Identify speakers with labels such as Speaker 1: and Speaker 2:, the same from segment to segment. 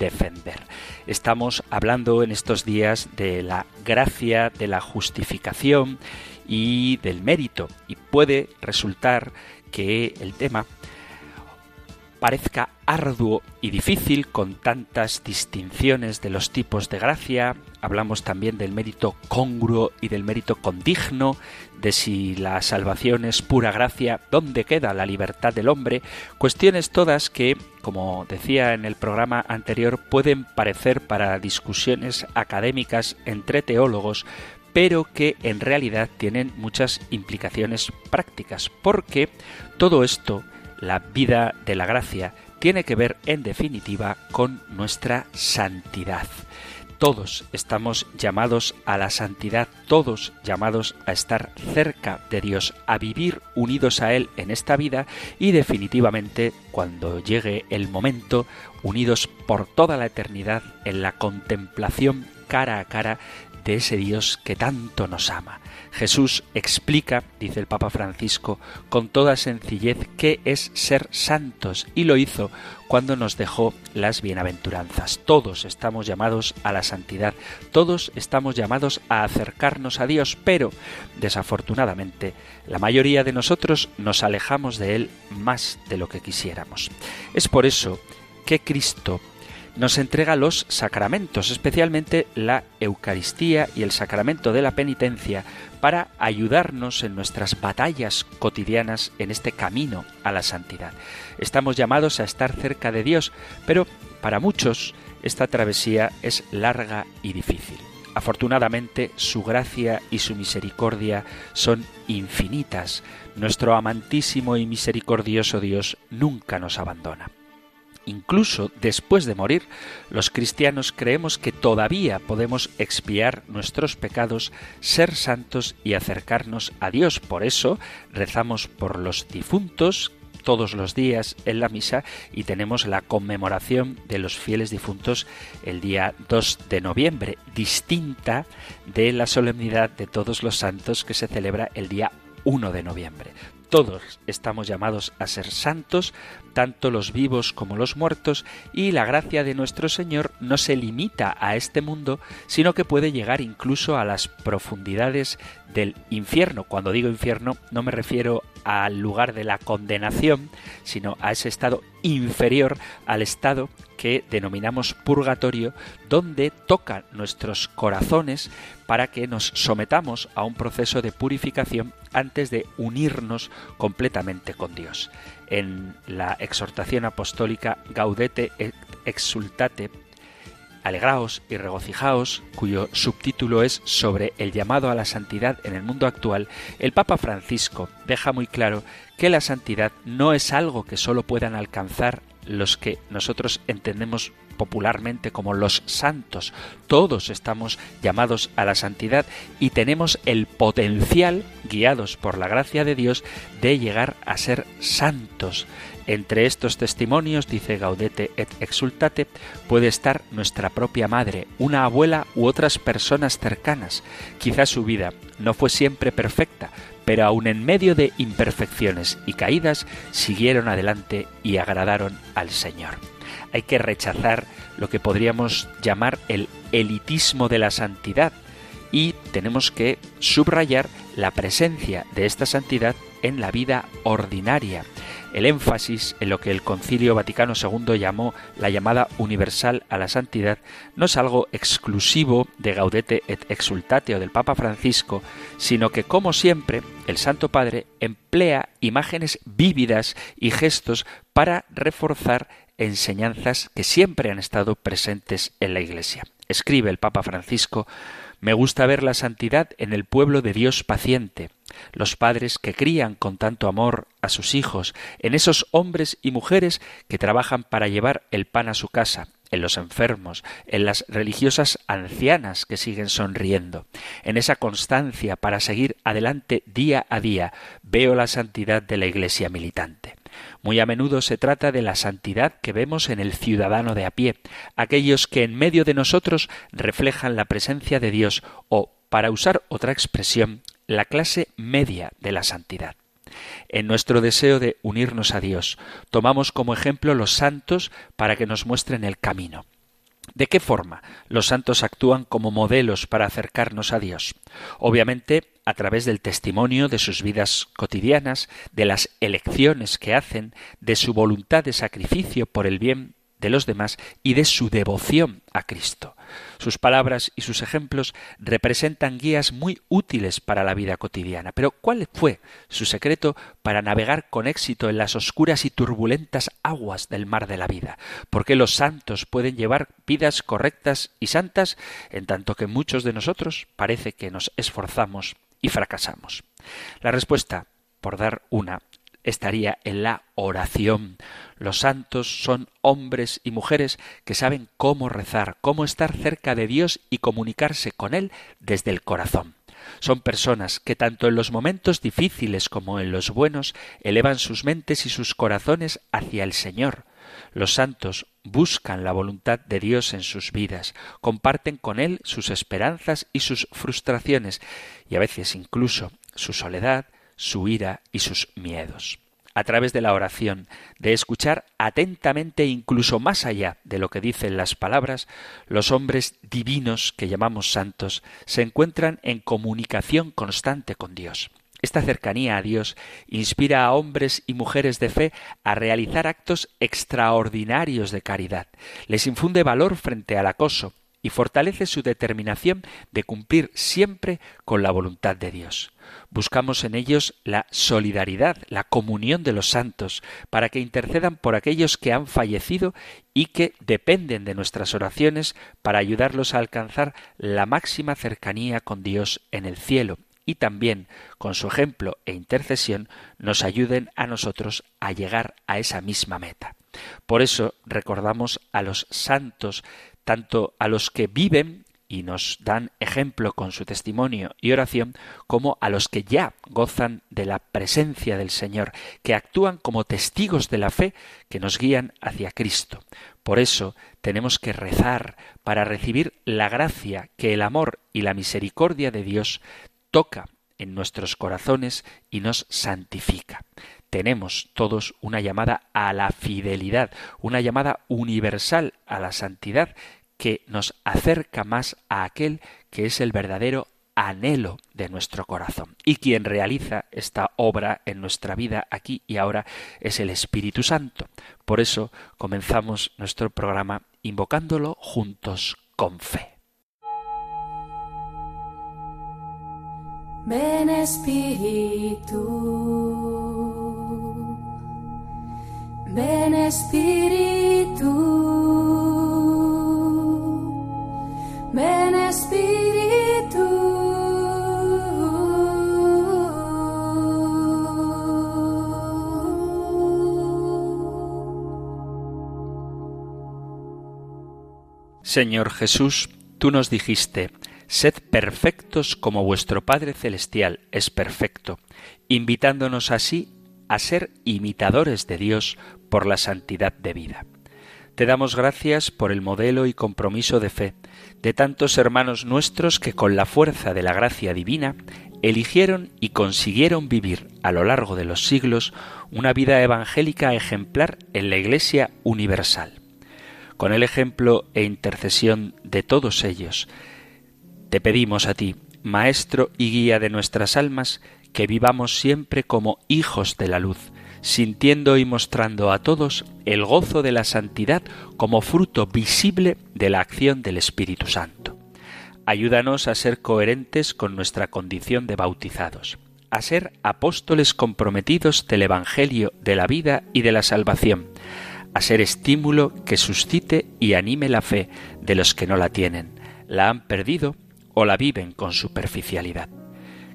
Speaker 1: defender. Estamos hablando en estos días de la gracia, de la justificación y del mérito. Y puede resultar que el tema parezca arduo y difícil con tantas distinciones de los tipos de gracia. Hablamos también del mérito congruo y del mérito condigno, de si la salvación es pura gracia, dónde queda la libertad del hombre, cuestiones todas que, como decía en el programa anterior, pueden parecer para discusiones académicas entre teólogos, pero que en realidad tienen muchas implicaciones prácticas, porque todo esto, la vida de la gracia, tiene que ver en definitiva con nuestra santidad. Todos estamos llamados a la santidad, todos llamados a estar cerca de Dios, a vivir unidos a Él en esta vida y definitivamente, cuando llegue el momento, unidos por toda la eternidad en la contemplación cara a cara de ese Dios que tanto nos ama. Jesús explica, dice el Papa Francisco, con toda sencillez qué es ser santos y lo hizo cuando nos dejó las bienaventuranzas. Todos estamos llamados a la santidad, todos estamos llamados a acercarnos a Dios, pero desafortunadamente la mayoría de nosotros nos alejamos de Él más de lo que quisiéramos. Es por eso que Cristo nos entrega los sacramentos, especialmente la Eucaristía y el sacramento de la penitencia, para ayudarnos en nuestras batallas cotidianas en este camino a la santidad. Estamos llamados a estar cerca de Dios, pero para muchos esta travesía es larga y difícil. Afortunadamente, su gracia y su misericordia son infinitas. Nuestro amantísimo y misericordioso Dios nunca nos abandona. Incluso después de morir, los cristianos creemos que todavía podemos expiar nuestros pecados, ser santos y acercarnos a Dios. Por eso rezamos por los difuntos todos los días en la misa y tenemos la conmemoración de los fieles difuntos el día 2 de noviembre, distinta de la solemnidad de todos los santos que se celebra el día 1 de noviembre. Todos estamos llamados a ser santos, tanto los vivos como los muertos, y la gracia de nuestro Señor no se limita a este mundo, sino que puede llegar incluso a las profundidades del infierno. Cuando digo infierno no me refiero al lugar de la condenación, sino a ese estado inferior al estado que denominamos purgatorio, donde toca nuestros corazones para que nos sometamos a un proceso de purificación antes de unirnos completamente con Dios. En la exhortación apostólica Gaudete et exultate Alegraos y regocijaos, cuyo subtítulo es sobre el llamado a la santidad en el mundo actual, el Papa Francisco deja muy claro que la santidad no es algo que solo puedan alcanzar los que nosotros entendemos popularmente como los santos. Todos estamos llamados a la santidad y tenemos el potencial, guiados por la gracia de Dios, de llegar a ser santos. Entre estos testimonios, dice Gaudete et Exultate, puede estar nuestra propia madre, una abuela u otras personas cercanas. Quizás su vida no fue siempre perfecta, pero aun en medio de imperfecciones y caídas, siguieron adelante y agradaron al Señor. Hay que rechazar lo que podríamos llamar el elitismo de la santidad y tenemos que subrayar la presencia de esta santidad en la vida ordinaria el énfasis en lo que el Concilio Vaticano II llamó la llamada universal a la santidad no es algo exclusivo de Gaudete et Exultate o del Papa Francisco, sino que, como siempre, el Santo Padre emplea imágenes vívidas y gestos para reforzar enseñanzas que siempre han estado presentes en la Iglesia. Escribe el Papa Francisco me gusta ver la santidad en el pueblo de Dios paciente, los padres que crían con tanto amor a sus hijos, en esos hombres y mujeres que trabajan para llevar el pan a su casa, en los enfermos, en las religiosas ancianas que siguen sonriendo, en esa constancia para seguir adelante día a día, veo la santidad de la Iglesia militante. Muy a menudo se trata de la santidad que vemos en el ciudadano de a pie, aquellos que en medio de nosotros reflejan la presencia de Dios o, para usar otra expresión, la clase media de la santidad. En nuestro deseo de unirnos a Dios, tomamos como ejemplo los santos para que nos muestren el camino. ¿De qué forma los santos actúan como modelos para acercarnos a Dios? Obviamente a través del testimonio de sus vidas cotidianas, de las elecciones que hacen, de su voluntad de sacrificio por el bien de los demás y de su devoción a Cristo. Sus palabras y sus ejemplos representan guías muy útiles para la vida cotidiana. Pero ¿cuál fue su secreto para navegar con éxito en las oscuras y turbulentas aguas del mar de la vida? ¿Por qué los santos pueden llevar vidas correctas y santas en tanto que muchos de nosotros parece que nos esforzamos y fracasamos? La respuesta, por dar una, estaría en la oración. Los santos son hombres y mujeres que saben cómo rezar, cómo estar cerca de Dios y comunicarse con Él desde el corazón. Son personas que tanto en los momentos difíciles como en los buenos elevan sus mentes y sus corazones hacia el Señor. Los santos buscan la voluntad de Dios en sus vidas, comparten con Él sus esperanzas y sus frustraciones, y a veces incluso su soledad, su ira y sus miedos. A través de la oración, de escuchar atentamente incluso más allá de lo que dicen las palabras, los hombres divinos que llamamos santos se encuentran en comunicación constante con Dios. Esta cercanía a Dios inspira a hombres y mujeres de fe a realizar actos extraordinarios de caridad, les infunde valor frente al acoso y fortalece su determinación de cumplir siempre con la voluntad de Dios. Buscamos en ellos la solidaridad, la comunión de los santos, para que intercedan por aquellos que han fallecido y que dependen de nuestras oraciones para ayudarlos a alcanzar la máxima cercanía con Dios en el cielo y también con su ejemplo e intercesión nos ayuden a nosotros a llegar a esa misma meta. Por eso recordamos a los santos, tanto a los que viven y nos dan ejemplo con su testimonio y oración, como a los que ya gozan de la presencia del Señor, que actúan como testigos de la fe que nos guían hacia Cristo. Por eso tenemos que rezar para recibir la gracia que el amor y la misericordia de Dios toca en nuestros corazones y nos santifica. Tenemos todos una llamada a la fidelidad, una llamada universal a la santidad que nos acerca más a aquel que es el verdadero anhelo de nuestro corazón. Y quien realiza esta obra en nuestra vida aquí y ahora es el Espíritu Santo. Por eso comenzamos nuestro programa invocándolo juntos con fe.
Speaker 2: Ven Espíritu, ven Espíritu, ven Espíritu.
Speaker 1: Señor Jesús, tú nos dijiste, Sed perfectos como vuestro Padre Celestial es perfecto, invitándonos así a ser imitadores de Dios por la santidad de vida. Te damos gracias por el modelo y compromiso de fe de tantos hermanos nuestros que con la fuerza de la gracia divina eligieron y consiguieron vivir a lo largo de los siglos una vida evangélica ejemplar en la Iglesia universal. Con el ejemplo e intercesión de todos ellos, te pedimos a ti, Maestro y guía de nuestras almas, que vivamos siempre como hijos de la luz, sintiendo y mostrando a todos el gozo de la santidad como fruto visible de la acción del Espíritu Santo. Ayúdanos a ser coherentes con nuestra condición de bautizados, a ser apóstoles comprometidos del Evangelio de la vida y de la salvación, a ser estímulo que suscite y anime la fe de los que no la tienen, la han perdido o la viven con superficialidad.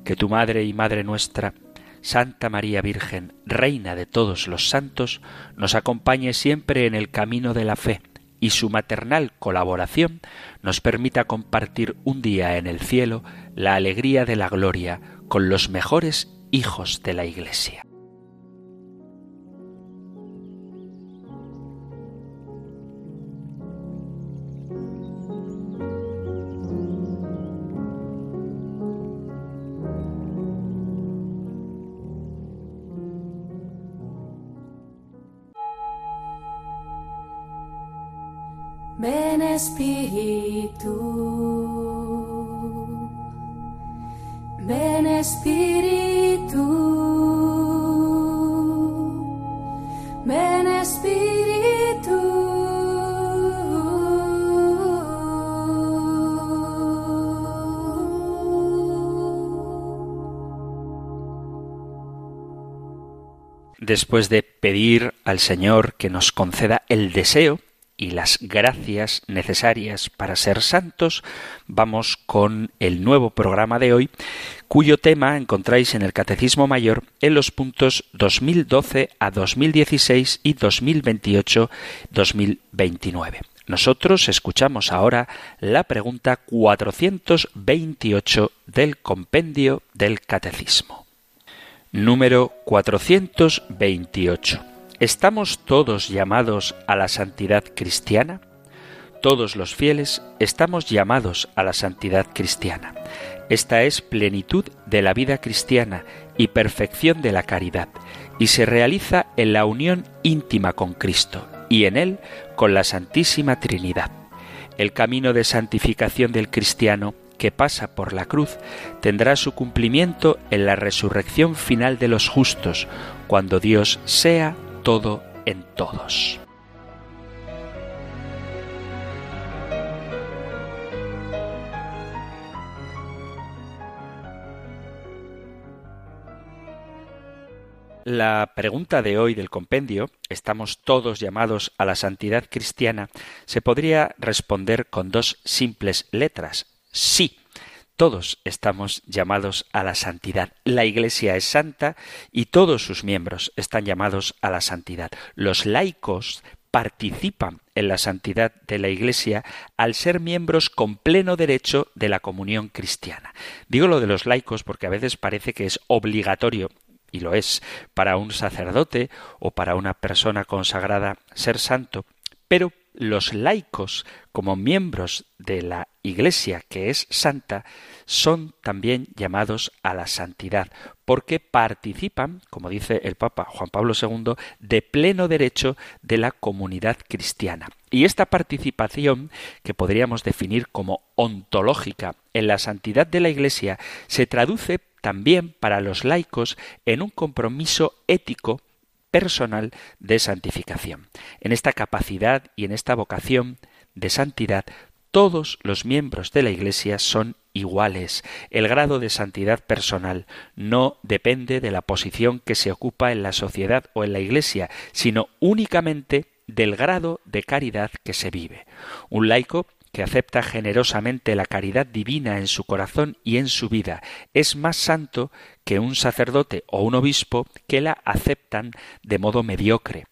Speaker 1: Que tu Madre y Madre nuestra, Santa María Virgen, Reina de todos los santos, nos acompañe siempre en el camino de la fe y su maternal colaboración nos permita compartir un día en el cielo la alegría de la gloria con los mejores hijos de la Iglesia. Después de pedir al Señor que nos conceda el deseo y las gracias necesarias para ser santos, vamos con el nuevo programa de hoy, cuyo tema encontráis en el Catecismo Mayor en los puntos 2012 a 2016 y 2028-2029. Nosotros escuchamos ahora la pregunta 428 del compendio del Catecismo. Número 428. ¿Estamos todos llamados a la santidad cristiana? Todos los fieles estamos llamados a la santidad cristiana. Esta es plenitud de la vida cristiana y perfección de la caridad, y se realiza en la unión íntima con Cristo y en Él con la Santísima Trinidad. El camino de santificación del cristiano que pasa por la cruz tendrá su cumplimiento en la resurrección final de los justos, cuando Dios sea todo en todos. La pregunta de hoy del compendio, ¿estamos todos llamados a la santidad cristiana? se podría responder con dos simples letras, sí. Todos estamos llamados a la santidad. La Iglesia es santa y todos sus miembros están llamados a la santidad. Los laicos participan en la santidad de la Iglesia al ser miembros con pleno derecho de la comunión cristiana. Digo lo de los laicos porque a veces parece que es obligatorio y lo es para un sacerdote o para una persona consagrada ser santo, pero los laicos, como miembros de la Iglesia que es santa, son también llamados a la santidad, porque participan, como dice el Papa Juan Pablo II, de pleno derecho de la comunidad cristiana. Y esta participación, que podríamos definir como ontológica en la santidad de la Iglesia, se traduce también para los laicos en un compromiso ético personal de santificación. En esta capacidad y en esta vocación de santidad, todos los miembros de la Iglesia son iguales. El grado de santidad personal no depende de la posición que se ocupa en la sociedad o en la Iglesia, sino únicamente del grado de caridad que se vive. Un laico que acepta generosamente la caridad divina en su corazón y en su vida, es más santo que un sacerdote o un obispo que la aceptan de modo mediocre.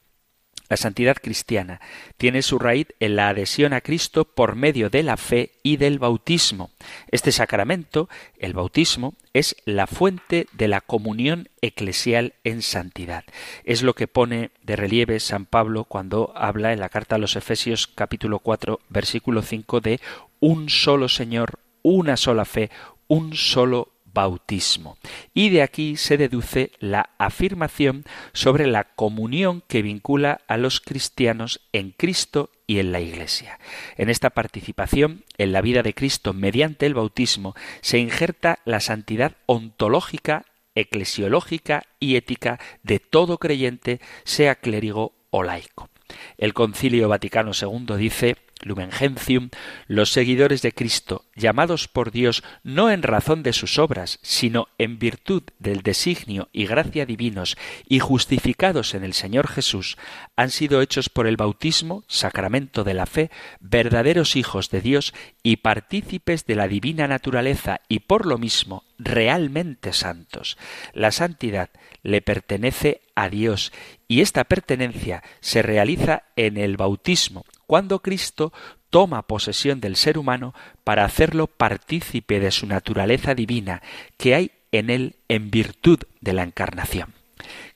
Speaker 1: La santidad cristiana tiene su raíz en la adhesión a Cristo por medio de la fe y del bautismo. Este sacramento, el bautismo, es la fuente de la comunión eclesial en santidad. Es lo que pone de relieve San Pablo cuando habla en la carta a los Efesios capítulo 4 versículo 5 de un solo Señor, una sola fe, un solo bautismo. Y de aquí se deduce la afirmación sobre la comunión que vincula a los cristianos en Cristo y en la Iglesia. En esta participación en la vida de Cristo mediante el bautismo se injerta la santidad ontológica eclesiológica y ética de todo creyente, sea clérigo o laico. El Concilio Vaticano II dice Lumen Gentium, los seguidores de Cristo, llamados por Dios no en razón de sus obras, sino en virtud del designio y gracia divinos y justificados en el Señor Jesús, han sido hechos por el bautismo, sacramento de la fe, verdaderos hijos de Dios y partícipes de la divina naturaleza y por lo mismo realmente santos. La santidad le pertenece a Dios y esta pertenencia se realiza en el bautismo, cuando Cristo toma posesión del ser humano para hacerlo partícipe de su naturaleza divina que hay en él en virtud de la encarnación.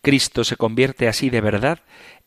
Speaker 1: Cristo se convierte así de verdad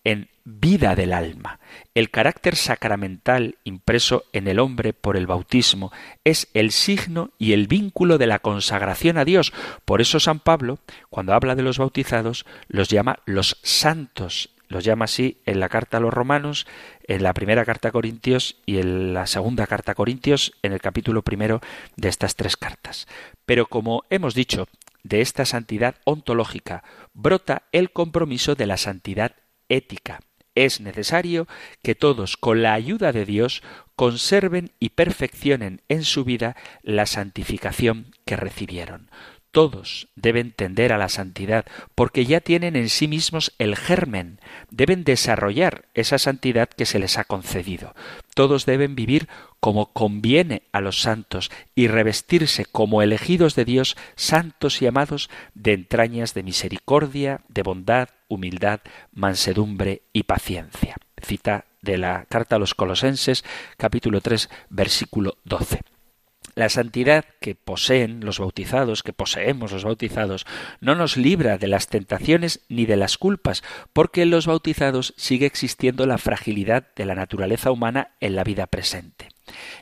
Speaker 1: en vida del alma. El carácter sacramental impreso en el hombre por el bautismo es el signo y el vínculo de la consagración a Dios. Por eso San Pablo, cuando habla de los bautizados, los llama los santos. Los llama así en la carta a los romanos, en la primera carta a Corintios y en la segunda carta a Corintios, en el capítulo primero de estas tres cartas. Pero como hemos dicho, de esta santidad ontológica brota el compromiso de la santidad ética. Es necesario que todos, con la ayuda de Dios, conserven y perfeccionen en su vida la santificación que recibieron. Todos deben tender a la santidad porque ya tienen en sí mismos el germen, deben desarrollar esa santidad que se les ha concedido. Todos deben vivir como conviene a los santos y revestirse como elegidos de Dios, santos y amados, de entrañas de misericordia, de bondad, humildad, mansedumbre y paciencia. Cita de la carta a los Colosenses, capítulo 3, versículo 12. La santidad que poseen los bautizados, que poseemos los bautizados, no nos libra de las tentaciones ni de las culpas, porque en los bautizados sigue existiendo la fragilidad de la naturaleza humana en la vida presente.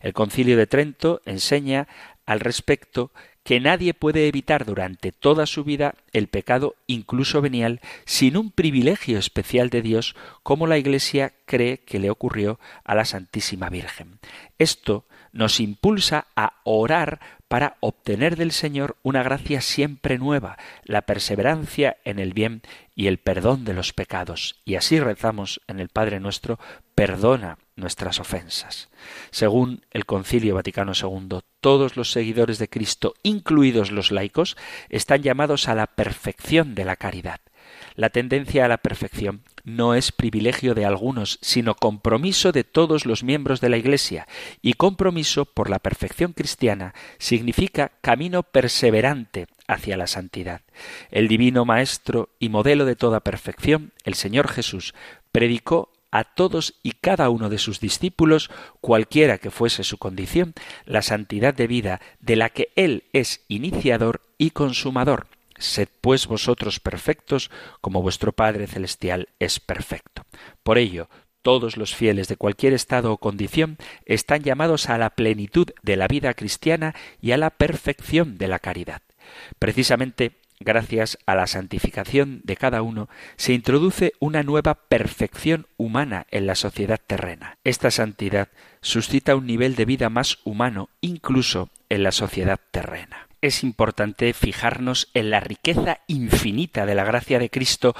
Speaker 1: El concilio de Trento enseña al respecto que nadie puede evitar durante toda su vida el pecado incluso venial sin un privilegio especial de Dios como la Iglesia cree que le ocurrió a la Santísima Virgen. Esto nos impulsa a orar para obtener del Señor una gracia siempre nueva, la perseverancia en el bien y el perdón de los pecados. Y así rezamos en el Padre nuestro, perdona nuestras ofensas. Según el Concilio Vaticano II, todos los seguidores de Cristo, incluidos los laicos, están llamados a la perfección de la caridad. La tendencia a la perfección no es privilegio de algunos, sino compromiso de todos los miembros de la Iglesia, y compromiso por la perfección cristiana significa camino perseverante hacia la santidad. El divino Maestro y modelo de toda perfección, el Señor Jesús, predicó a todos y cada uno de sus discípulos, cualquiera que fuese su condición, la santidad de vida de la que Él es iniciador y consumador. Sed pues vosotros perfectos, como vuestro Padre Celestial es perfecto. Por ello, todos los fieles de cualquier estado o condición están llamados a la plenitud de la vida cristiana y a la perfección de la caridad. Precisamente gracias a la santificación de cada uno, se introduce una nueva perfección humana en la sociedad terrena. Esta santidad suscita un nivel de vida más humano incluso en la sociedad terrena es importante fijarnos en la riqueza infinita de la gracia de Cristo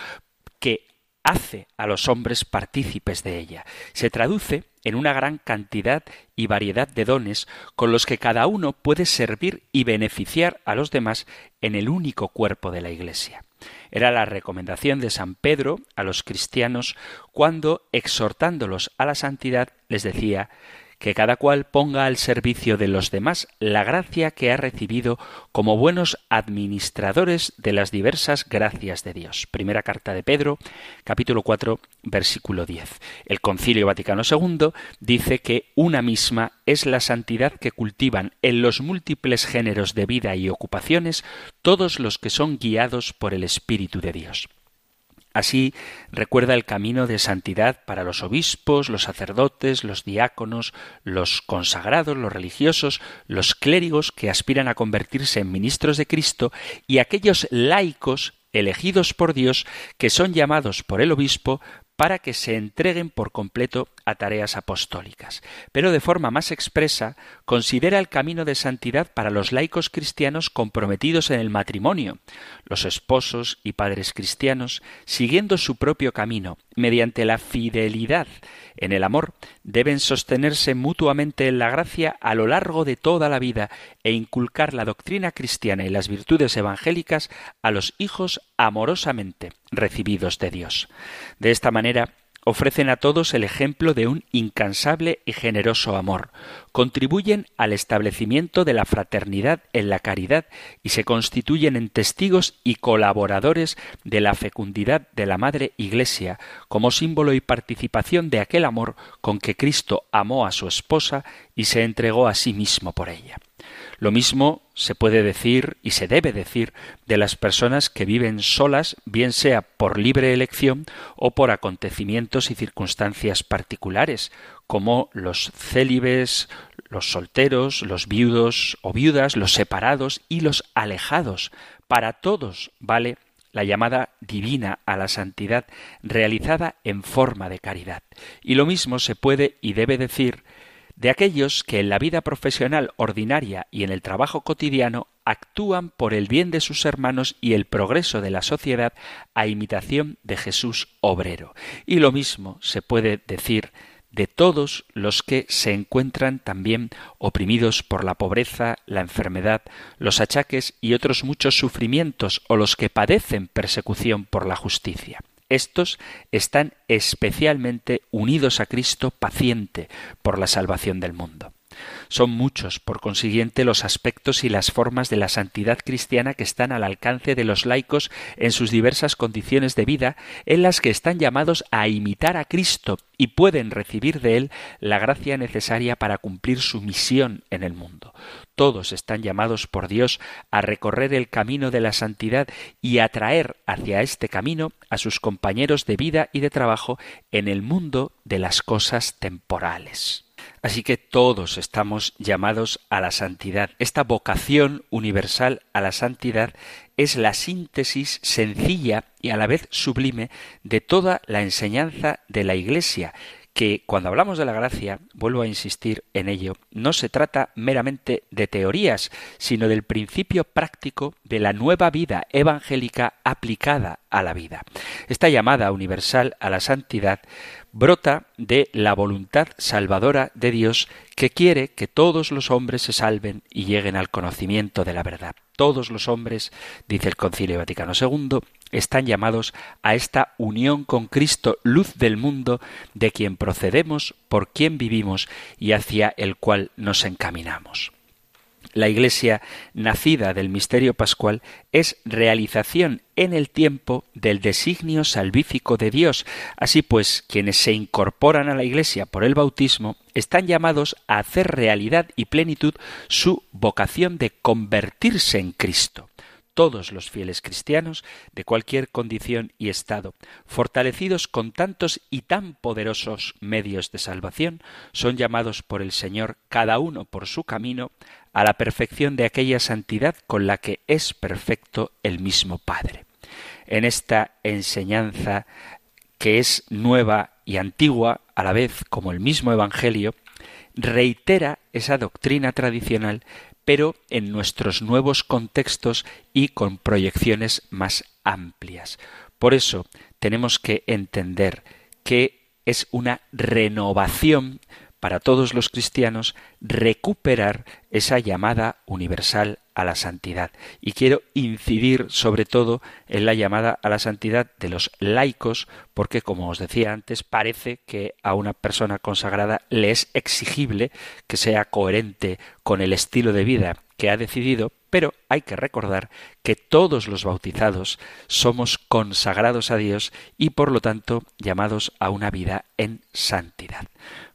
Speaker 1: que hace a los hombres partícipes de ella. Se traduce en una gran cantidad y variedad de dones con los que cada uno puede servir y beneficiar a los demás en el único cuerpo de la Iglesia. Era la recomendación de San Pedro a los cristianos cuando, exhortándolos a la santidad, les decía que cada cual ponga al servicio de los demás la gracia que ha recibido como buenos administradores de las diversas gracias de Dios. Primera carta de Pedro, capítulo 4, versículo 10. El Concilio Vaticano II dice que una misma es la santidad que cultivan en los múltiples géneros de vida y ocupaciones todos los que son guiados por el Espíritu de Dios. Así recuerda el camino de santidad para los obispos, los sacerdotes, los diáconos, los consagrados, los religiosos, los clérigos que aspiran a convertirse en ministros de Cristo y aquellos laicos elegidos por Dios que son llamados por el obispo para que se entreguen por completo a tareas apostólicas. Pero de forma más expresa, considera el camino de santidad para los laicos cristianos comprometidos en el matrimonio, los esposos y padres cristianos, siguiendo su propio camino, mediante la fidelidad en el amor, deben sostenerse mutuamente en la gracia a lo largo de toda la vida e inculcar la doctrina cristiana y las virtudes evangélicas a los hijos amorosamente recibidos de Dios. De esta manera, ofrecen a todos el ejemplo de un incansable y generoso amor, contribuyen al establecimiento de la fraternidad en la caridad y se constituyen en testigos y colaboradores de la fecundidad de la Madre Iglesia como símbolo y participación de aquel amor con que Cristo amó a su esposa y se entregó a sí mismo por ella. Lo mismo se puede decir y se debe decir de las personas que viven solas, bien sea por libre elección o por acontecimientos y circunstancias particulares, como los célibes, los solteros, los viudos o viudas, los separados y los alejados. Para todos vale la llamada divina a la santidad realizada en forma de caridad. Y lo mismo se puede y debe decir de aquellos que en la vida profesional ordinaria y en el trabajo cotidiano actúan por el bien de sus hermanos y el progreso de la sociedad a imitación de Jesús obrero. Y lo mismo se puede decir de todos los que se encuentran también oprimidos por la pobreza, la enfermedad, los achaques y otros muchos sufrimientos o los que padecen persecución por la justicia. Estos están especialmente unidos a Cristo paciente por la salvación del mundo. Son muchos, por consiguiente, los aspectos y las formas de la santidad cristiana que están al alcance de los laicos en sus diversas condiciones de vida, en las que están llamados a imitar a Cristo y pueden recibir de él la gracia necesaria para cumplir su misión en el mundo. Todos están llamados por Dios a recorrer el camino de la santidad y a traer hacia este camino a sus compañeros de vida y de trabajo en el mundo de las cosas temporales. Así que todos estamos llamados a la santidad. Esta vocación universal a la santidad es la síntesis sencilla y a la vez sublime de toda la enseñanza de la Iglesia, que cuando hablamos de la gracia, vuelvo a insistir en ello, no se trata meramente de teorías, sino del principio práctico de la nueva vida evangélica aplicada a la vida. Esta llamada universal a la santidad brota de la voluntad salvadora de Dios que quiere que todos los hombres se salven y lleguen al conocimiento de la verdad. Todos los hombres, dice el Concilio Vaticano II, están llamados a esta unión con Cristo, luz del mundo, de quien procedemos, por quien vivimos y hacia el cual nos encaminamos. La Iglesia, nacida del misterio pascual, es realización en el tiempo del designio salvífico de Dios. Así pues, quienes se incorporan a la Iglesia por el bautismo están llamados a hacer realidad y plenitud su vocación de convertirse en Cristo todos los fieles cristianos de cualquier condición y estado, fortalecidos con tantos y tan poderosos medios de salvación, son llamados por el Señor, cada uno por su camino, a la perfección de aquella santidad con la que es perfecto el mismo Padre. En esta enseñanza, que es nueva y antigua a la vez como el mismo Evangelio, reitera esa doctrina tradicional pero en nuestros nuevos contextos y con proyecciones más amplias. Por eso tenemos que entender que es una renovación para todos los cristianos recuperar esa llamada universal a la santidad. Y quiero incidir sobre todo en la llamada a la santidad de los laicos, porque como os decía antes, parece que a una persona consagrada le es exigible que sea coherente con el estilo de vida que ha decidido, pero hay que recordar que todos los bautizados somos consagrados a Dios y por lo tanto llamados a una vida en santidad.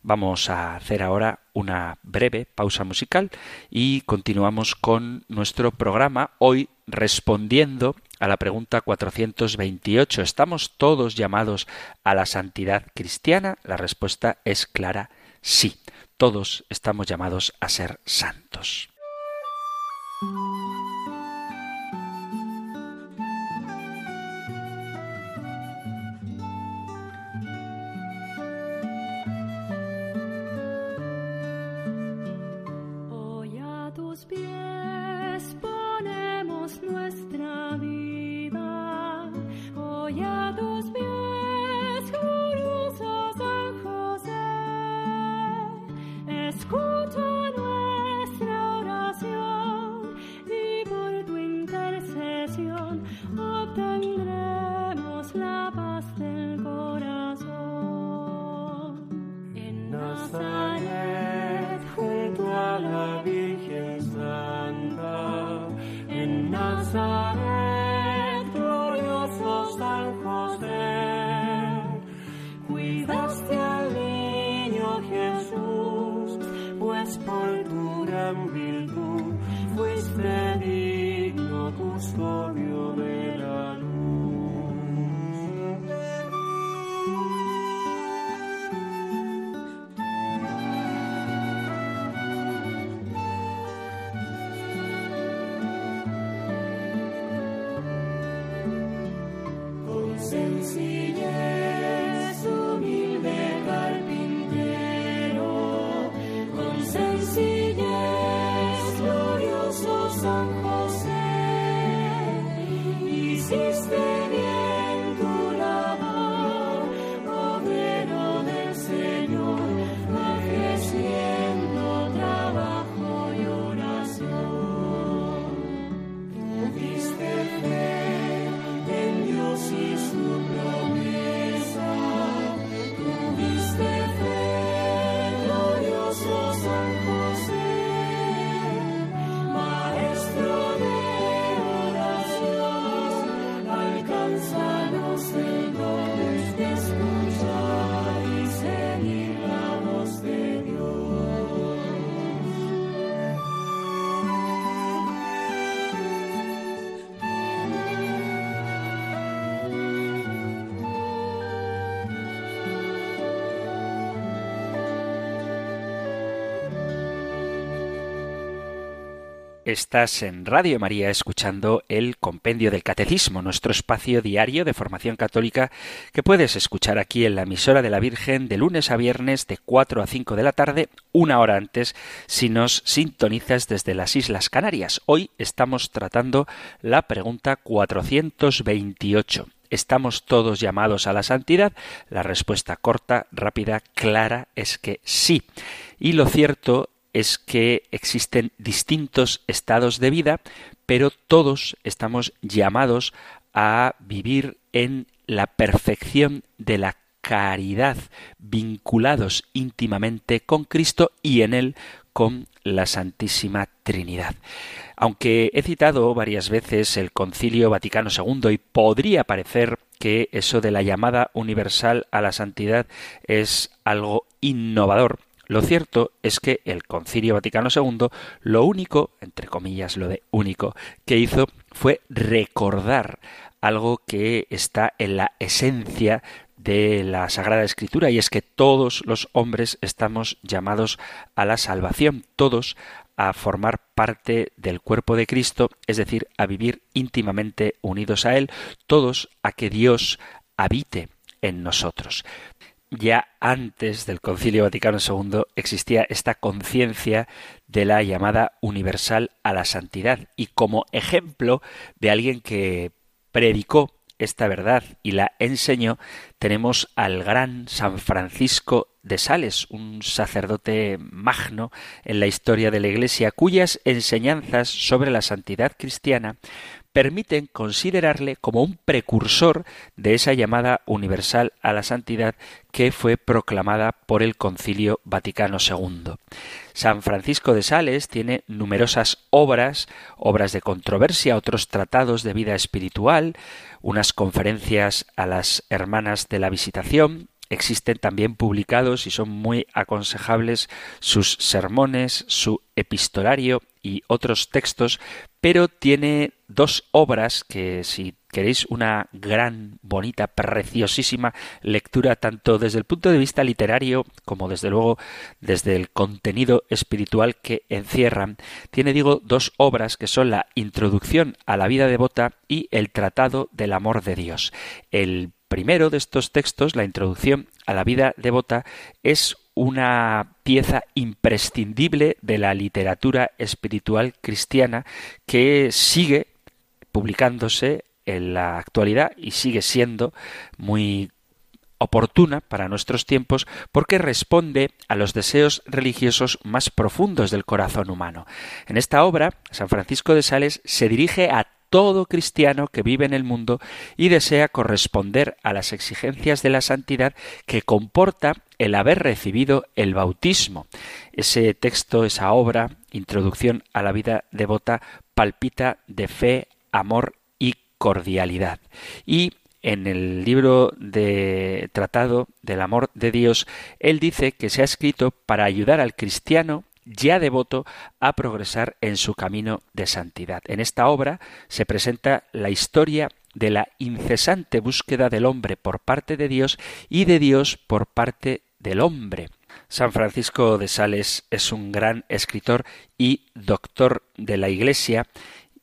Speaker 1: Vamos a hacer ahora una breve pausa musical y continuamos con nuestro programa hoy respondiendo a la pregunta 428. ¿Estamos todos llamados a la santidad cristiana? La respuesta es clara, sí. Todos estamos llamados a ser santos. Estás en Radio María escuchando el Compendio del Catecismo, nuestro espacio diario de formación católica que puedes escuchar aquí en la emisora de la Virgen de lunes a viernes de 4 a 5 de la tarde, una hora antes si nos sintonizas desde las Islas Canarias. Hoy estamos tratando la pregunta 428. ¿Estamos todos llamados a la santidad? La respuesta corta, rápida, clara es que sí. Y lo cierto es que existen distintos estados de vida, pero todos estamos llamados a vivir en la perfección de la caridad, vinculados íntimamente con Cristo y en él con la Santísima Trinidad. Aunque he citado varias veces el Concilio Vaticano II y podría parecer que eso de la llamada universal a la santidad es algo innovador, lo cierto es que el Concilio Vaticano II lo único, entre comillas lo de único, que hizo fue recordar algo que está en la esencia de la Sagrada Escritura y es que todos los hombres estamos llamados a la salvación, todos a formar parte del cuerpo de Cristo, es decir, a vivir íntimamente unidos a Él, todos a que Dios habite en nosotros ya antes del Concilio Vaticano II existía esta conciencia de la llamada universal a la santidad y como ejemplo de alguien que predicó esta verdad y la enseñó, tenemos al gran San Francisco de Sales, un sacerdote magno en la historia de la Iglesia, cuyas enseñanzas sobre la santidad cristiana permiten considerarle como un precursor de esa llamada universal a la santidad que fue proclamada por el Concilio Vaticano II. San Francisco de Sales tiene numerosas obras, obras de controversia, otros tratados de vida espiritual, unas conferencias a las hermanas de la visitación, existen también publicados y son muy aconsejables sus sermones, su epistolario y otros textos, pero tiene dos obras que si queréis una gran, bonita, preciosísima lectura tanto desde el punto de vista literario como desde luego desde el contenido espiritual que encierran, tiene digo dos obras que son la Introducción a la vida devota y el Tratado del amor de Dios. El primero de estos textos, la Introducción a la vida devota, es una pieza imprescindible de la literatura espiritual cristiana que sigue publicándose en la actualidad y sigue siendo muy oportuna para nuestros tiempos porque responde a los deseos religiosos más profundos del corazón humano. En esta obra, San Francisco de Sales se dirige a todo cristiano que vive en el mundo y desea corresponder a las exigencias de la santidad que comporta el haber recibido el bautismo. Ese texto, esa obra, Introducción a la vida devota, palpita de fe, amor y cordialidad. Y en el libro de Tratado del Amor de Dios, él dice que se ha escrito para ayudar al cristiano ya devoto a progresar en su camino de santidad. En esta obra se presenta la historia de la incesante búsqueda del hombre por parte de Dios y de Dios por parte del hombre. San Francisco de Sales es un gran escritor y doctor de la Iglesia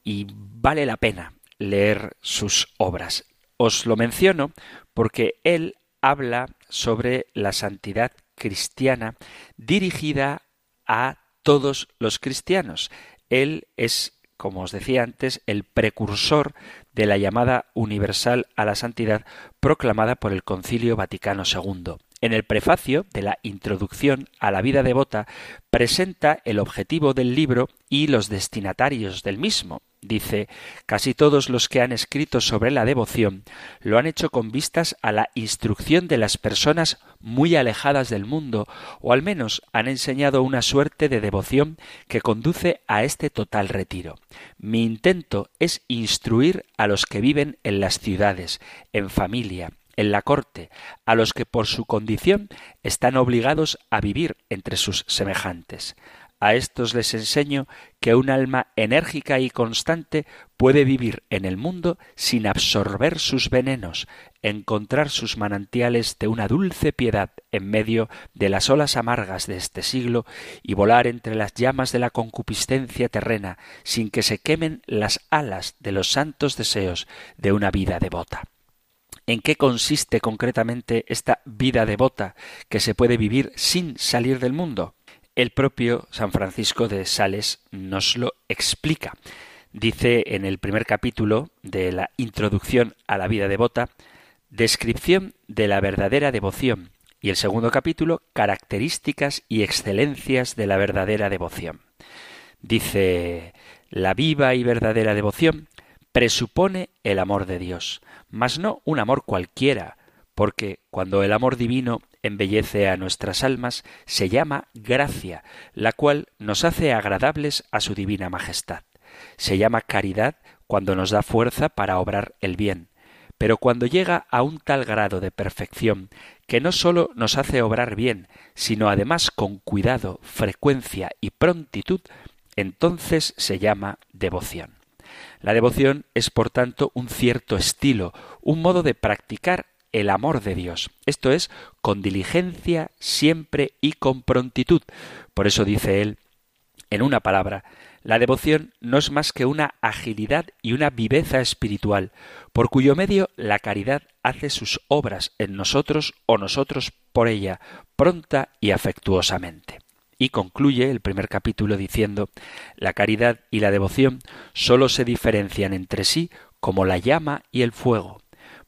Speaker 1: y vale la pena leer sus obras. Os lo menciono porque él habla sobre la santidad cristiana dirigida a todos los cristianos. Él es, como os decía antes, el precursor de la llamada universal a la santidad proclamada por el Concilio Vaticano II. En el prefacio de la introducción a la vida devota presenta el objetivo del libro y los destinatarios del mismo. Dice, casi todos los que han escrito sobre la devoción lo han hecho con vistas a la instrucción de las personas muy alejadas del mundo, o al menos han enseñado una suerte de devoción que conduce a este total retiro. Mi intento es instruir a los que viven en las ciudades, en familia, en la corte, a los que por su condición están obligados a vivir entre sus semejantes. A estos les enseño que un alma enérgica y constante puede vivir en el mundo sin absorber sus venenos, encontrar sus manantiales de una dulce piedad en medio de las olas amargas de este siglo y volar entre las llamas de la concupiscencia terrena sin que se quemen las alas de los santos deseos de una vida devota. ¿En qué consiste concretamente esta vida devota que se puede vivir sin salir del mundo? El propio San Francisco de Sales nos lo explica. Dice en el primer capítulo de la Introducción a la vida devota, descripción de la verdadera devoción, y el segundo capítulo, características y excelencias de la verdadera devoción. Dice, la viva y verdadera devoción presupone el amor de Dios, mas no un amor cualquiera, porque cuando el amor divino embellece a nuestras almas, se llama gracia, la cual nos hace agradables a su divina majestad. Se llama caridad cuando nos da fuerza para obrar el bien, pero cuando llega a un tal grado de perfección que no sólo nos hace obrar bien, sino además con cuidado, frecuencia y prontitud, entonces se llama devoción. La devoción es, por tanto, un cierto estilo, un modo de practicar el amor de Dios. Esto es con diligencia siempre y con prontitud. Por eso dice él, en una palabra, la devoción no es más que una agilidad y una viveza espiritual, por cuyo medio la caridad hace sus obras en nosotros o nosotros por ella, pronta y afectuosamente. Y concluye el primer capítulo diciendo, la caridad y la devoción sólo se diferencian entre sí como la llama y el fuego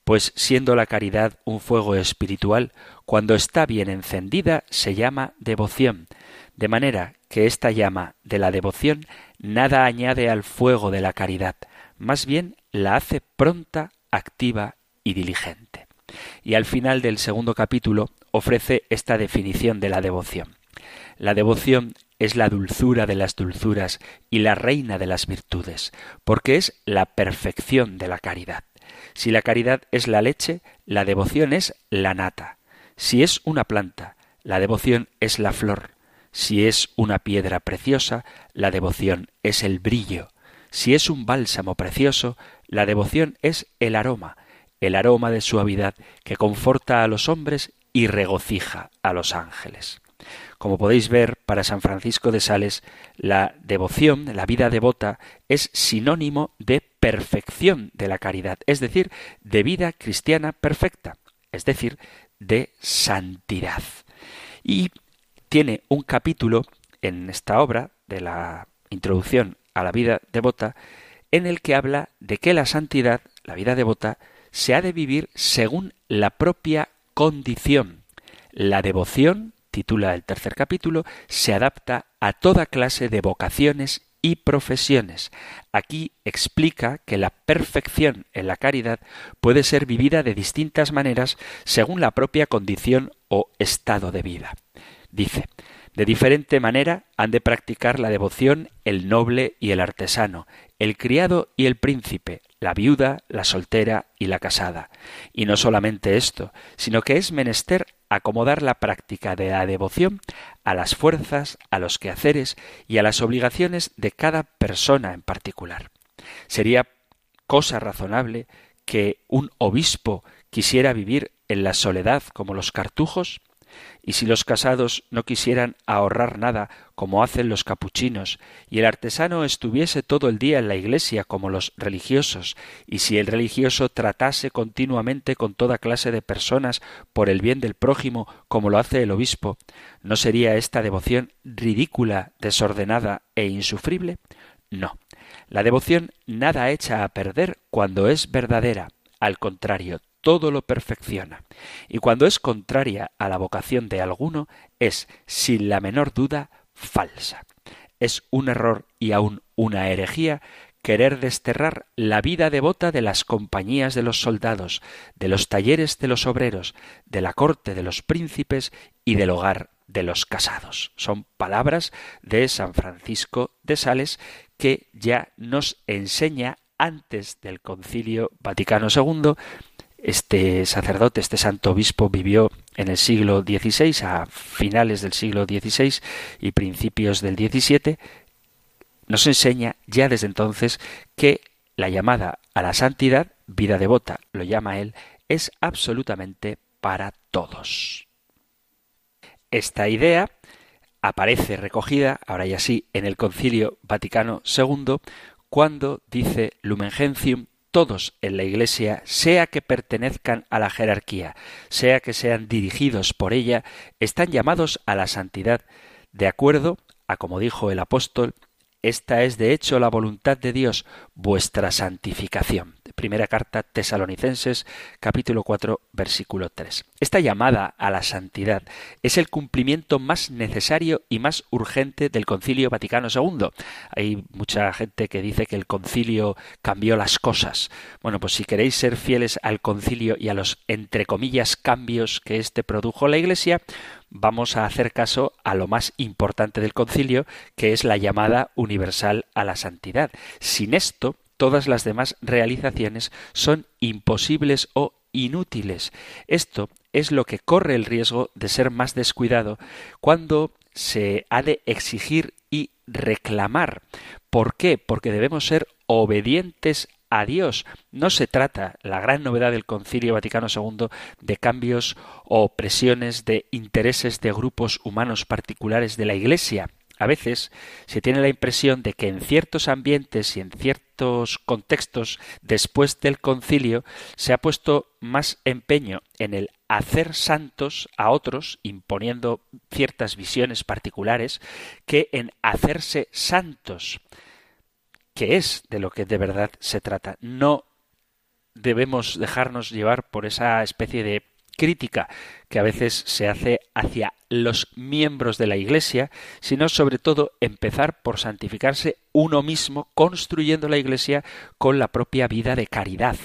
Speaker 1: pues siendo la caridad un fuego espiritual, cuando está bien encendida se llama devoción, de manera que esta llama de la devoción nada añade al fuego de la caridad, más bien la hace pronta, activa y diligente. Y al final del segundo capítulo ofrece esta definición de la devoción. La devoción es la dulzura de las dulzuras y la reina de las virtudes, porque es la perfección de la caridad. Si la caridad es la leche, la devoción es la nata. Si es una planta, la devoción es la flor. Si es una piedra preciosa, la devoción es el brillo. Si es un bálsamo precioso, la devoción es el aroma, el aroma de suavidad que conforta a los hombres y regocija a los ángeles. Como podéis ver, para San Francisco de Sales, la devoción, la vida devota, es sinónimo de perfección de la caridad, es decir, de vida cristiana perfecta, es decir, de santidad. Y tiene un capítulo en esta obra de la introducción a la vida devota en el que habla de que la santidad, la vida devota, se ha de vivir según la propia condición. La devoción titula el tercer capítulo, se adapta a toda clase de vocaciones y profesiones. Aquí explica que la perfección en la caridad puede ser vivida de distintas maneras según la propia condición o estado de vida. Dice, de diferente manera han de practicar la devoción el noble y el artesano, el criado y el príncipe, la viuda, la soltera y la casada. Y no solamente esto, sino que es menester acomodar la práctica de la devoción a las fuerzas, a los quehaceres y a las obligaciones de cada persona en particular. Sería cosa razonable que un obispo quisiera vivir en la soledad como los cartujos, y si los casados no quisieran ahorrar nada, como hacen los capuchinos, y el artesano estuviese todo el día en la iglesia como los religiosos, y si el religioso tratase continuamente con toda clase de personas por el bien del prójimo como lo hace el obispo, ¿no sería esta devoción ridícula, desordenada e insufrible? No. La devoción nada echa a perder cuando es verdadera. Al contrario, todo lo perfecciona. Y cuando es contraria a la vocación de alguno, es, sin la menor duda, falsa. Es un error y aun una herejía querer desterrar la vida devota de las compañías de los soldados, de los talleres de los obreros, de la corte de los príncipes y del hogar de los casados. Son palabras de San Francisco de Sales que ya nos enseña antes del Concilio Vaticano II este sacerdote, este santo obispo vivió en el siglo XVI, a finales del siglo XVI y principios del XVII, nos enseña ya desde entonces que la llamada a la santidad, vida devota, lo llama él, es absolutamente para todos. Esta idea aparece recogida, ahora ya sí, en el Concilio Vaticano II, cuando dice Lumen Gentium todos en la Iglesia, sea que pertenezcan a la jerarquía, sea que sean dirigidos por ella, están llamados a la santidad, de acuerdo a como dijo el apóstol, esta es de hecho la voluntad de Dios, vuestra santificación. Primera carta Tesalonicenses capítulo 4 versículo 3. Esta llamada a la santidad es el cumplimiento más necesario y más urgente del Concilio Vaticano II. Hay mucha gente que dice que el concilio cambió las cosas. Bueno, pues si queréis ser fieles al concilio y a los entre comillas cambios que éste produjo la Iglesia, vamos a hacer caso a lo más importante del concilio, que es la llamada universal a la santidad. Sin esto, todas las demás realizaciones son imposibles o inútiles. Esto es lo que corre el riesgo de ser más descuidado cuando se ha de exigir y reclamar. ¿Por qué? Porque debemos ser obedientes a Dios. No se trata, la gran novedad del Concilio Vaticano II, de cambios o presiones de intereses de grupos humanos particulares de la Iglesia. A veces se tiene la impresión de que en ciertos ambientes y en ciertos contextos después del concilio se ha puesto más empeño en el hacer santos a otros, imponiendo ciertas visiones particulares, que en hacerse santos, que es de lo que de verdad se trata. No debemos dejarnos llevar por esa especie de crítica que a veces se hace hacia los miembros de la Iglesia, sino sobre todo empezar por santificarse uno mismo, construyendo la Iglesia con la propia vida de caridad.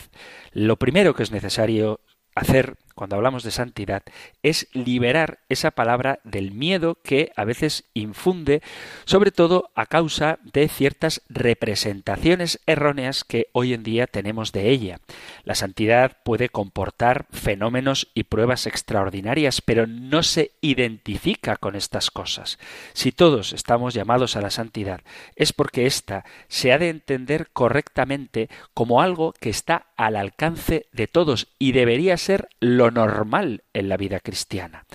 Speaker 1: Lo primero que es necesario hacer cuando hablamos de santidad es liberar esa palabra del miedo que a veces infunde, sobre todo a causa de ciertas representaciones erróneas que hoy en día tenemos de ella. La santidad puede comportar fenómenos y pruebas extraordinarias, pero no se identifica con estas cosas. Si todos estamos llamados a la santidad, es porque ésta se ha de entender correctamente como algo que está al alcance de todos y debería ser lo normal en la vida cristiana.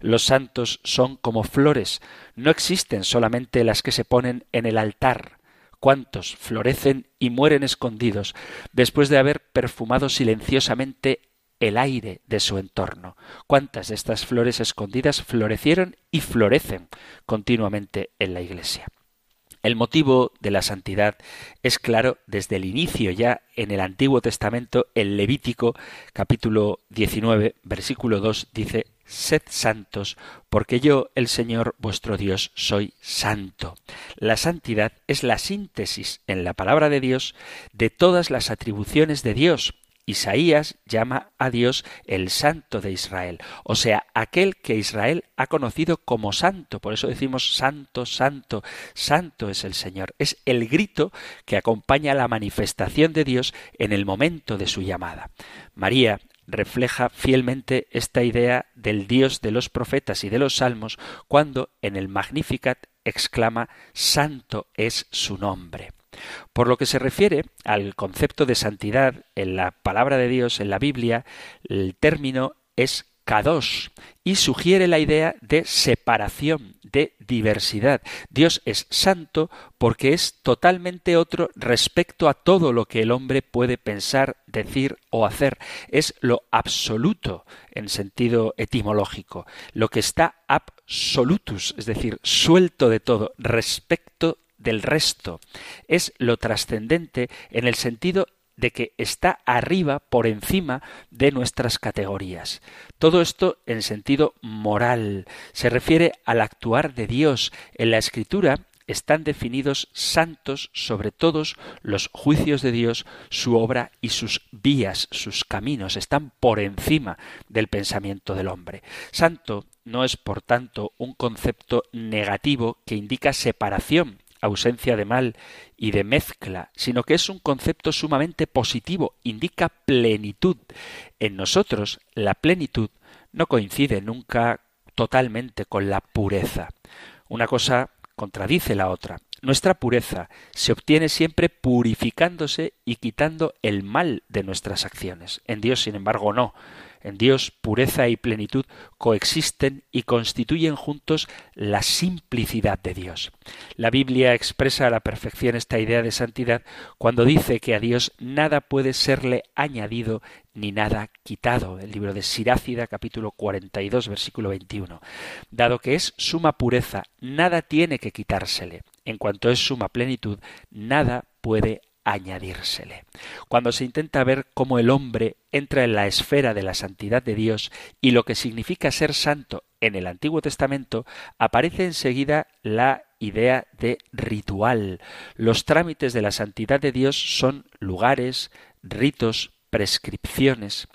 Speaker 1: Los santos son como flores, no existen solamente las que se ponen en el altar. ¿Cuántos florecen y mueren escondidos después de haber perfumado silenciosamente el aire de su entorno. ¿Cuántas de estas flores escondidas florecieron y florecen continuamente en la Iglesia? El motivo de la santidad es claro desde el inicio ya en el Antiguo Testamento, el Levítico capítulo 19 versículo 2 dice sed santos, porque yo, el Señor vuestro Dios, soy santo. La santidad es la síntesis en la palabra de Dios de todas las atribuciones de Dios. Isaías llama a Dios el Santo de Israel, o sea, aquel que Israel ha conocido como santo. Por eso decimos Santo, Santo, Santo es el Señor. Es el grito que acompaña la manifestación de Dios en el momento de su llamada. María refleja fielmente esta idea del Dios de los profetas y de los salmos cuando en el Magnificat exclama Santo es su nombre. Por lo que se refiere al concepto de santidad en la palabra de Dios, en la Biblia, el término es kadosh y sugiere la idea de separación, de diversidad. Dios es santo porque es totalmente otro respecto a todo lo que el hombre puede pensar, decir o hacer. Es lo absoluto en sentido etimológico, lo que está absolutus, es decir, suelto de todo, respecto del resto. Es lo trascendente en el sentido de que está arriba, por encima de nuestras categorías. Todo esto en sentido moral se refiere al actuar de Dios. En la Escritura están definidos santos sobre todos los juicios de Dios, su obra y sus vías, sus caminos, están por encima del pensamiento del hombre. Santo no es, por tanto, un concepto negativo que indica separación ausencia de mal y de mezcla, sino que es un concepto sumamente positivo, indica plenitud. En nosotros la plenitud no coincide nunca totalmente con la pureza. Una cosa contradice la otra. Nuestra pureza se obtiene siempre purificándose y quitando el mal de nuestras acciones. En Dios, sin embargo, no. En Dios pureza y plenitud coexisten y constituyen juntos la simplicidad de Dios. La Biblia expresa a la perfección esta idea de santidad cuando dice que a Dios nada puede serle añadido ni nada quitado. El libro de Sirácida capítulo 42 versículo 21. Dado que es suma pureza, nada tiene que quitársele. En cuanto es suma plenitud, nada puede añadírsele. Cuando se intenta ver cómo el hombre entra en la esfera de la santidad de Dios y lo que significa ser santo en el Antiguo Testamento, aparece enseguida la idea de ritual. Los trámites de la santidad de Dios son lugares, ritos, prescripciones.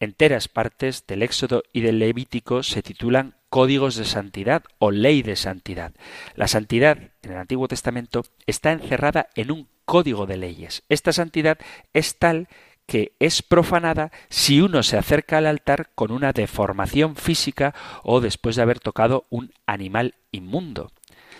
Speaker 1: Enteras partes del Éxodo y del Levítico se titulan códigos de santidad o ley de santidad. La santidad en el Antiguo Testamento está encerrada en un código de leyes. Esta santidad es tal que es profanada si uno se acerca al altar con una deformación física o después de haber tocado un animal inmundo.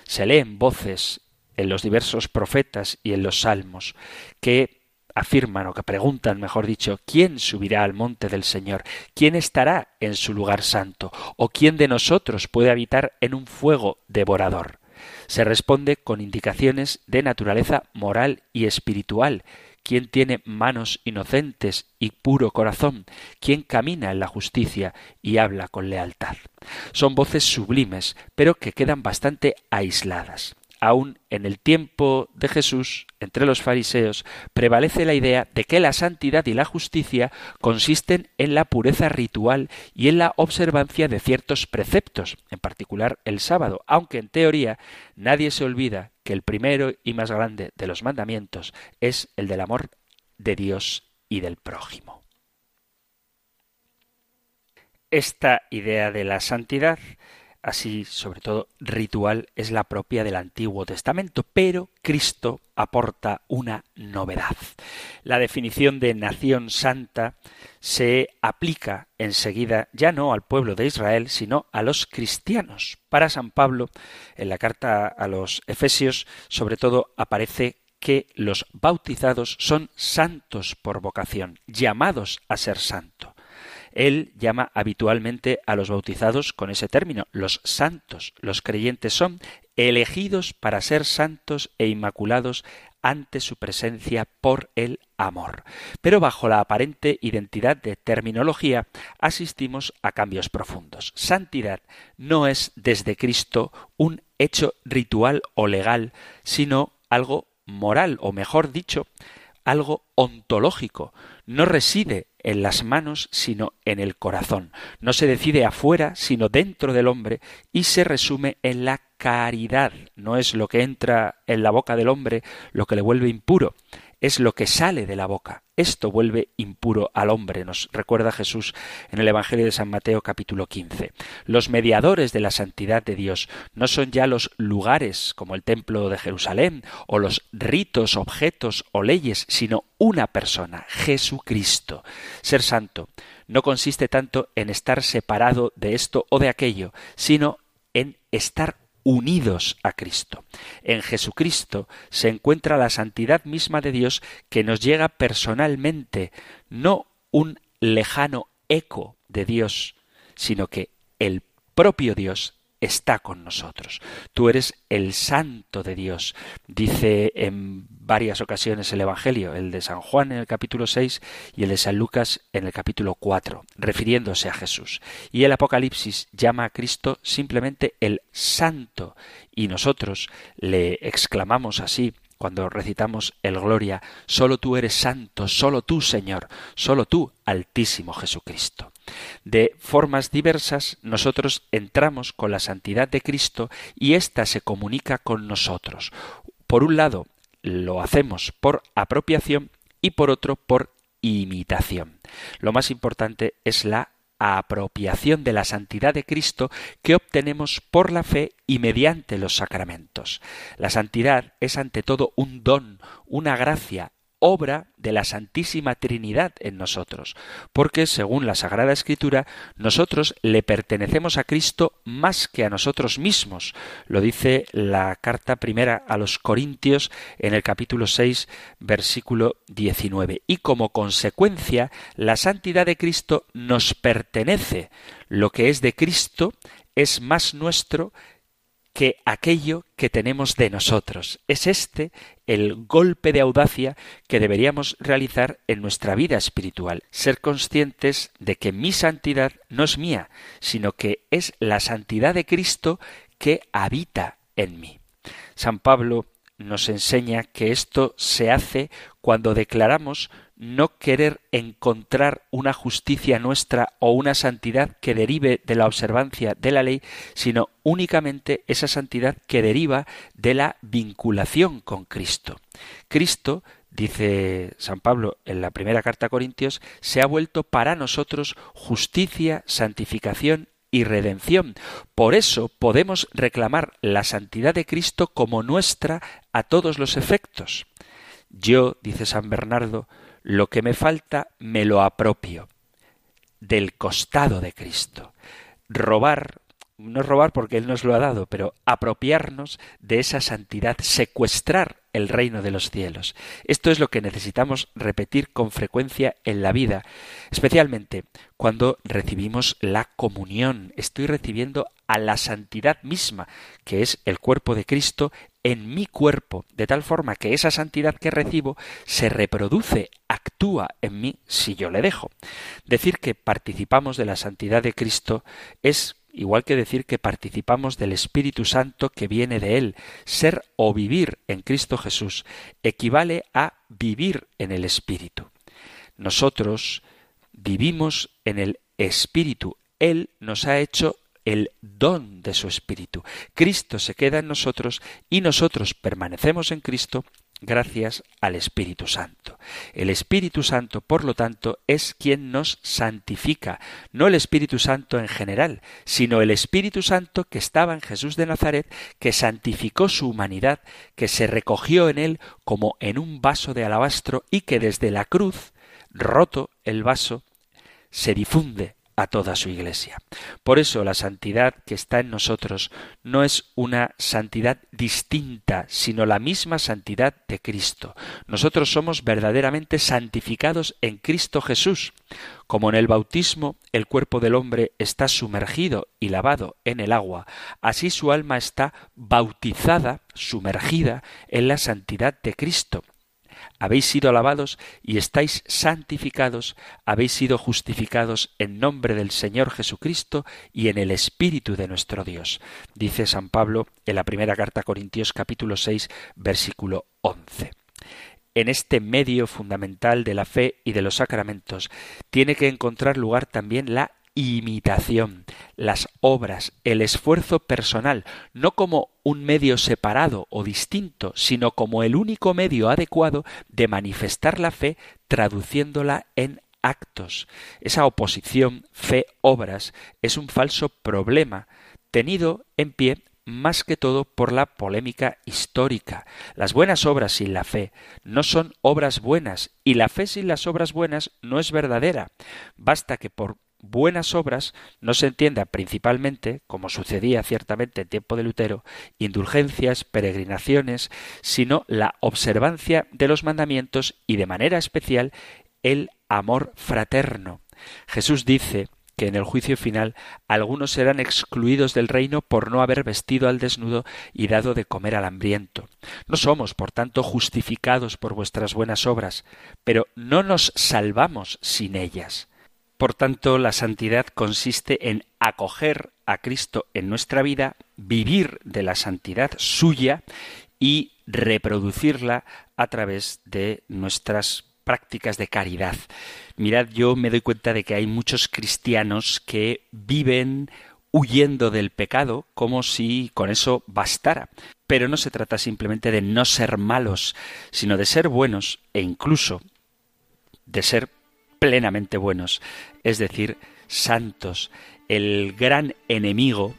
Speaker 1: Se leen voces en los diversos profetas y en los salmos que afirman o que preguntan, mejor dicho, ¿quién subirá al monte del Señor? ¿Quién estará en su lugar santo? ¿O quién de nosotros puede habitar en un fuego devorador? Se responde con indicaciones de naturaleza moral y espiritual. ¿Quién tiene manos inocentes y puro corazón? ¿Quién camina en la justicia y habla con lealtad? Son voces sublimes, pero que quedan bastante aisladas aún en el tiempo de Jesús, entre los fariseos, prevalece la idea de que la santidad y la justicia consisten en la pureza ritual y en la observancia de ciertos preceptos, en particular el sábado, aunque en teoría nadie se olvida que el primero y más grande de los mandamientos es el del amor de Dios y del prójimo. Esta idea de la santidad así sobre todo ritual, es la propia del Antiguo Testamento, pero Cristo aporta una novedad. La definición de nación santa se aplica enseguida ya no al pueblo de Israel, sino a los cristianos. Para San Pablo, en la carta a los Efesios, sobre todo aparece que los bautizados son santos por vocación, llamados a ser santos. Él llama habitualmente a los bautizados con ese término, los santos. Los creyentes son elegidos para ser santos e inmaculados ante su presencia por el amor. Pero bajo la aparente identidad de terminología asistimos a cambios profundos. Santidad no es desde Cristo un hecho ritual o legal, sino algo moral, o mejor dicho, algo ontológico. No reside en las manos, sino en el corazón. No se decide afuera, sino dentro del hombre, y se resume en la caridad. No es lo que entra en la boca del hombre lo que le vuelve impuro, es lo que sale de la boca. Esto vuelve impuro al hombre, nos recuerda Jesús en el Evangelio de San Mateo capítulo 15. Los mediadores de la santidad de Dios no son ya los lugares como el templo de Jerusalén o los ritos, objetos o leyes, sino una persona, Jesucristo. Ser santo no consiste tanto en estar separado de esto o de aquello, sino en estar unidos a Cristo. En Jesucristo se encuentra la santidad misma de Dios que nos llega personalmente, no un lejano eco de Dios, sino que el propio Dios está con nosotros. Tú eres el santo de Dios, dice en varias ocasiones el Evangelio, el de San Juan en el capítulo 6 y el de San Lucas en el capítulo 4, refiriéndose a Jesús. Y el Apocalipsis llama a Cristo simplemente el santo y nosotros le exclamamos así cuando recitamos el Gloria, solo tú eres santo, solo tú Señor, solo tú Altísimo Jesucristo. De formas diversas nosotros entramos con la santidad de Cristo y ésta se comunica con nosotros. Por un lado, lo hacemos por apropiación y por otro por imitación. Lo más importante es la apropiación de la santidad de Cristo que obtenemos por la fe y mediante los sacramentos. La santidad es ante todo un don, una gracia, obra de la Santísima Trinidad en nosotros, porque según la Sagrada Escritura, nosotros le pertenecemos a Cristo más que a nosotros mismos. Lo dice la carta primera a los Corintios en el capítulo 6, versículo 19. Y como consecuencia, la santidad de Cristo nos pertenece. Lo que es de Cristo es más nuestro que aquello que tenemos de nosotros. Es este el golpe de audacia que deberíamos realizar en nuestra vida espiritual, ser conscientes de que mi santidad no es mía, sino que es la santidad de Cristo que habita en mí. San Pablo nos enseña que esto se hace cuando declaramos no querer encontrar una justicia nuestra o una santidad que derive de la observancia de la ley, sino únicamente esa santidad que deriva de la vinculación con Cristo. Cristo, dice San Pablo en la primera carta a Corintios, se ha vuelto para nosotros justicia, santificación y redención. Por eso podemos reclamar la santidad de Cristo como nuestra a todos los efectos. Yo, dice San Bernardo, lo que me falta me lo apropio del costado de Cristo. Robar, no robar porque Él nos lo ha dado, pero apropiarnos de esa santidad, secuestrar el reino de los cielos. Esto es lo que necesitamos repetir con frecuencia en la vida, especialmente cuando recibimos la comunión. Estoy recibiendo a la santidad misma, que es el cuerpo de Cristo en mi cuerpo, de tal forma que esa santidad que recibo se reproduce, actúa en mí si yo le dejo. Decir que participamos de la santidad de Cristo es igual que decir que participamos del Espíritu Santo que viene de Él. Ser o vivir en Cristo Jesús equivale a vivir en el Espíritu. Nosotros vivimos en el Espíritu. Él nos ha hecho el don de su Espíritu. Cristo se queda en nosotros y nosotros permanecemos en Cristo gracias al Espíritu Santo. El Espíritu Santo, por lo tanto, es quien nos santifica, no el Espíritu Santo en general, sino el Espíritu Santo que estaba en Jesús de Nazaret, que santificó su humanidad, que se recogió en él como en un vaso de alabastro y que desde la cruz, roto el vaso, se difunde a toda su Iglesia. Por eso la santidad que está en nosotros no es una santidad distinta, sino la misma santidad de Cristo. Nosotros somos verdaderamente santificados en Cristo Jesús. Como en el bautismo el cuerpo del hombre está sumergido y lavado en el agua, así su alma está bautizada, sumergida en la santidad de Cristo habéis sido alabados y estáis santificados, habéis sido justificados en nombre del Señor Jesucristo y en el Espíritu de nuestro Dios. Dice San Pablo en la primera carta a Corintios capítulo 6 versículo 11. en este medio fundamental de la fe y de los sacramentos, tiene que encontrar lugar también la imitación, las obras, el esfuerzo personal, no como un medio separado o distinto, sino como el único medio adecuado de manifestar la fe traduciéndola en actos. Esa oposición fe-obras es un falso problema tenido en pie más que todo por la polémica histórica. Las buenas obras sin la fe no son obras buenas y la fe sin las obras buenas no es verdadera. Basta que por buenas obras no se entienda principalmente, como sucedía ciertamente en tiempo de Lutero, indulgencias, peregrinaciones, sino la observancia de los mandamientos y de manera especial el amor fraterno. Jesús dice que en el juicio final algunos serán excluidos del reino por no haber vestido al desnudo y dado de comer al hambriento. No somos, por tanto, justificados por vuestras buenas obras, pero no nos salvamos sin ellas. Por tanto, la santidad consiste en acoger a Cristo en nuestra vida, vivir de la santidad suya y reproducirla a través de nuestras prácticas de caridad. Mirad, yo me doy cuenta de que hay muchos cristianos que viven huyendo del pecado como si con eso bastara. Pero no se trata simplemente de no ser malos, sino de ser buenos e incluso de ser plenamente buenos, es decir, santos. El gran enemigo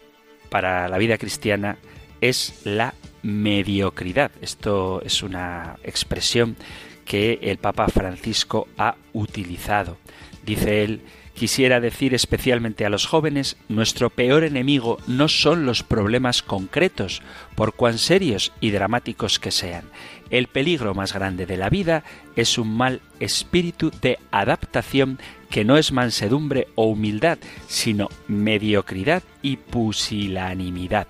Speaker 1: para la vida cristiana es la mediocridad. Esto es una expresión que el Papa Francisco ha utilizado. Dice él, Quisiera decir especialmente a los jóvenes, nuestro peor enemigo no son los problemas concretos, por cuán serios y dramáticos que sean. El peligro más grande de la vida es un mal espíritu de adaptación que no es mansedumbre o humildad, sino mediocridad y pusilanimidad.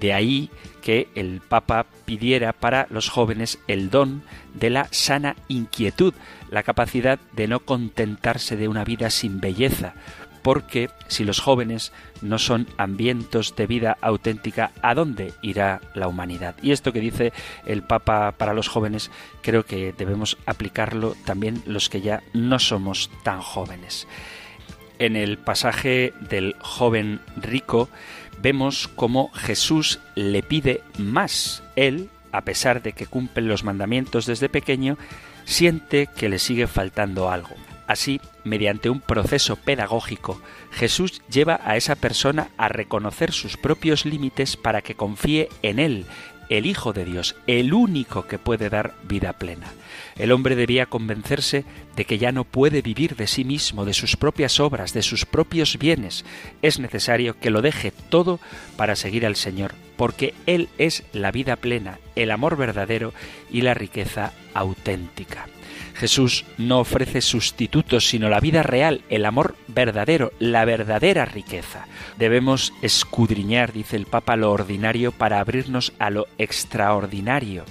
Speaker 1: De ahí que el Papa pidiera para los jóvenes el don de la sana inquietud, la capacidad de no contentarse de una vida sin belleza, porque si los jóvenes no son hambrientos de vida auténtica, ¿a dónde irá la humanidad? Y esto que dice el Papa para los jóvenes, creo que debemos aplicarlo también los que ya no somos tan jóvenes. En el pasaje del joven rico vemos cómo Jesús le pide más. Él, a pesar de que cumple los mandamientos desde pequeño, siente que le sigue faltando algo. Así, mediante un proceso pedagógico, Jesús lleva a esa persona a reconocer sus propios límites para que confíe en Él, el Hijo de Dios, el único que puede dar vida plena. El hombre debía convencerse de que ya no puede vivir de sí mismo, de sus propias obras, de sus propios bienes. Es necesario que lo deje todo para seguir al Señor, porque Él es la vida plena, el amor verdadero y la riqueza auténtica. Jesús no ofrece sustitutos, sino la vida real, el amor verdadero, la verdadera riqueza. Debemos escudriñar, dice el Papa, lo ordinario para abrirnos a lo extraordinario.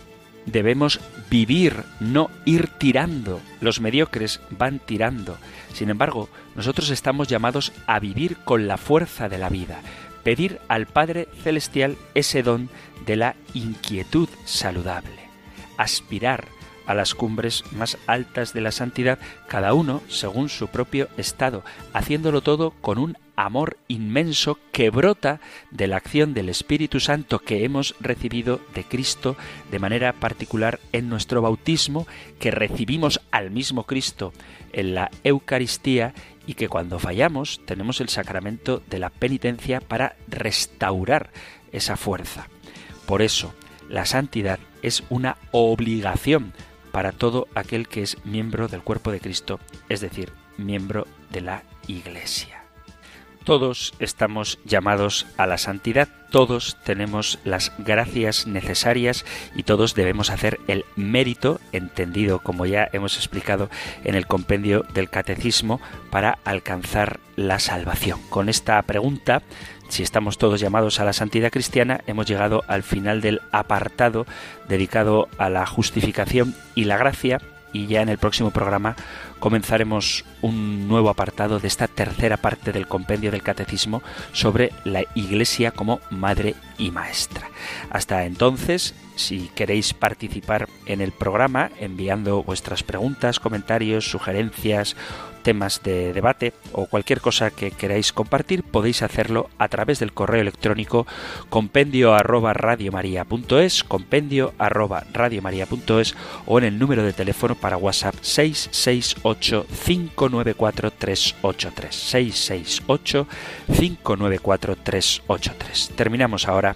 Speaker 1: Debemos vivir, no ir tirando. Los mediocres van tirando. Sin embargo, nosotros estamos llamados a vivir con la fuerza de la vida, pedir al Padre Celestial ese don de la inquietud saludable, aspirar a las cumbres más altas de la santidad, cada uno según su propio estado, haciéndolo todo con un amor inmenso que brota de la acción del Espíritu Santo que hemos recibido de Cristo de manera particular en nuestro bautismo, que recibimos al mismo Cristo en la Eucaristía y que cuando fallamos tenemos el sacramento de la penitencia para restaurar esa fuerza. Por eso, la santidad es una obligación para todo aquel que es miembro del cuerpo de Cristo, es decir, miembro de la Iglesia. Todos estamos llamados a la santidad, todos tenemos las gracias necesarias y todos debemos hacer el mérito, entendido como ya hemos explicado en el compendio del catecismo, para alcanzar la salvación. Con esta pregunta si estamos todos llamados a la santidad cristiana, hemos llegado al final del apartado dedicado a la justificación y la gracia y ya en el próximo programa comenzaremos un nuevo apartado de esta tercera parte del compendio del catecismo sobre la Iglesia como madre y maestra. Hasta entonces, si queréis participar en el programa enviando vuestras preguntas, comentarios, sugerencias, temas de debate o cualquier cosa que queráis compartir, podéis hacerlo a través del correo electrónico compendio arroba radiomaria.es, compendio arroba radiomaria.es o en el número de teléfono para WhatsApp 668 594 383 668 594 383. Terminamos ahora